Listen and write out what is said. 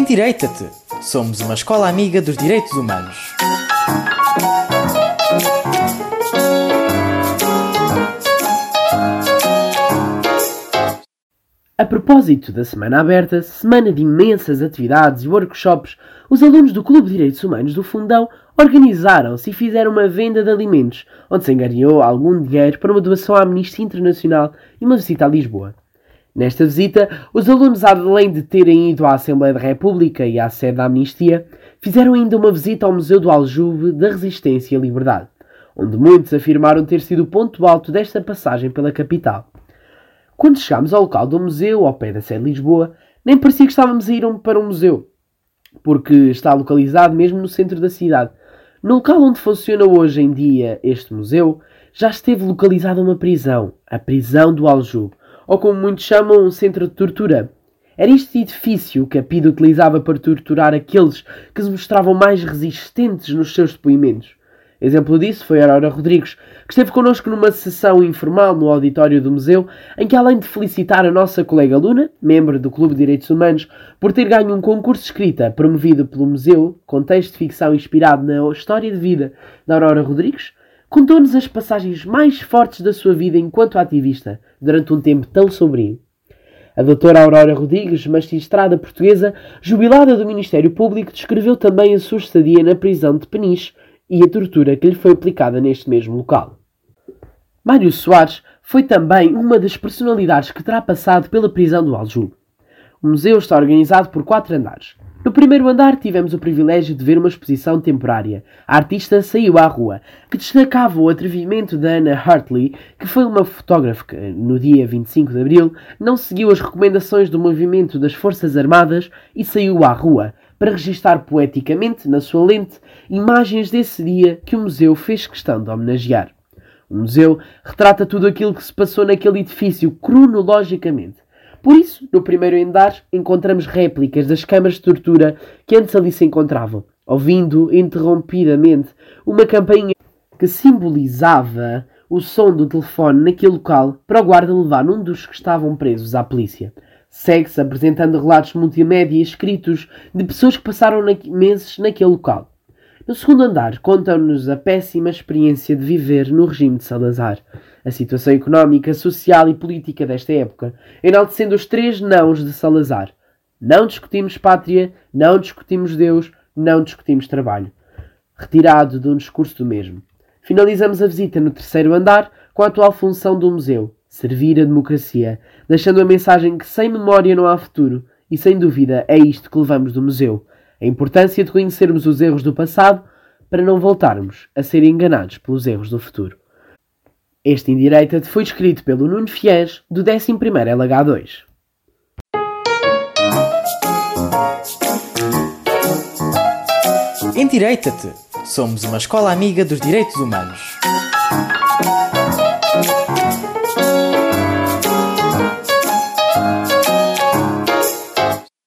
Endireita-te! Somos uma escola amiga dos direitos humanos. A propósito da Semana Aberta, semana de imensas atividades e workshops, os alunos do Clube de Direitos Humanos do Fundão organizaram-se e fizeram uma venda de alimentos, onde se angariou algum dinheiro para uma doação à Amnistia Internacional e uma visita a Lisboa. Nesta visita, os alunos, além de terem ido à Assembleia da República e à sede da Amnistia, fizeram ainda uma visita ao Museu do Aljube da Resistência e Liberdade, onde muitos afirmaram ter sido o ponto alto desta passagem pela capital. Quando chegámos ao local do museu, ao pé da sede de Lisboa, nem parecia que estávamos a ir para um museu, porque está localizado mesmo no centro da cidade. No local onde funciona hoje em dia este museu, já esteve localizada uma prisão, a prisão do Aljube, ou como muitos chamam, um centro de tortura. Era este edifício que a PIDE utilizava para torturar aqueles que se mostravam mais resistentes nos seus depoimentos. Exemplo disso foi Aurora Rodrigues, que esteve connosco numa sessão informal no auditório do museu, em que além de felicitar a nossa colega Luna, membro do Clube de Direitos Humanos, por ter ganho um concurso de escrita promovido pelo museu, com texto de ficção inspirado na história de vida da Aurora Rodrigues, contou-nos as passagens mais fortes da sua vida enquanto ativista, durante um tempo tão sombrio. A doutora Aurora Rodrigues, magistrada portuguesa, jubilada do Ministério Público, descreveu também a sua estadia na prisão de Peniche, e a tortura que lhe foi aplicada neste mesmo local. Mário Soares foi também uma das personalidades que terá passado pela prisão do Aljube. O museu está organizado por quatro andares. No primeiro andar tivemos o privilégio de ver uma exposição temporária. A artista saiu à rua, que destacava o atrevimento da Anna Hartley, que foi uma fotógrafa que, no dia 25 de abril, não seguiu as recomendações do movimento das Forças Armadas e saiu à rua, para registar poeticamente, na sua lente, imagens desse dia que o museu fez questão de homenagear. O museu retrata tudo aquilo que se passou naquele edifício cronologicamente. Por isso, no primeiro andar, encontramos réplicas das câmaras de tortura que antes ali se encontravam, ouvindo interrompidamente uma campainha que simbolizava o som do telefone naquele local para o guarda levar um dos que estavam presos à polícia. Segue-se apresentando relatos multimédia escritos de pessoas que passaram na meses naquele local. No segundo andar, contam-nos a péssima experiência de viver no regime de Salazar, a situação económica, social e política desta época, enaltecendo os três nãos de Salazar. Não discutimos pátria, não discutimos Deus, não discutimos trabalho. Retirado de um discurso do mesmo. Finalizamos a visita no terceiro andar com a atual função do museu, servir a democracia, deixando a mensagem que sem memória não há futuro, e sem dúvida é isto que levamos do museu: a importância de conhecermos os erros do passado para não voltarmos a ser enganados pelos erros do futuro. Este Indireita foi escrito pelo Nuno Fies, do 11 LH2. Endireita-te! Somos uma escola amiga dos direitos humanos.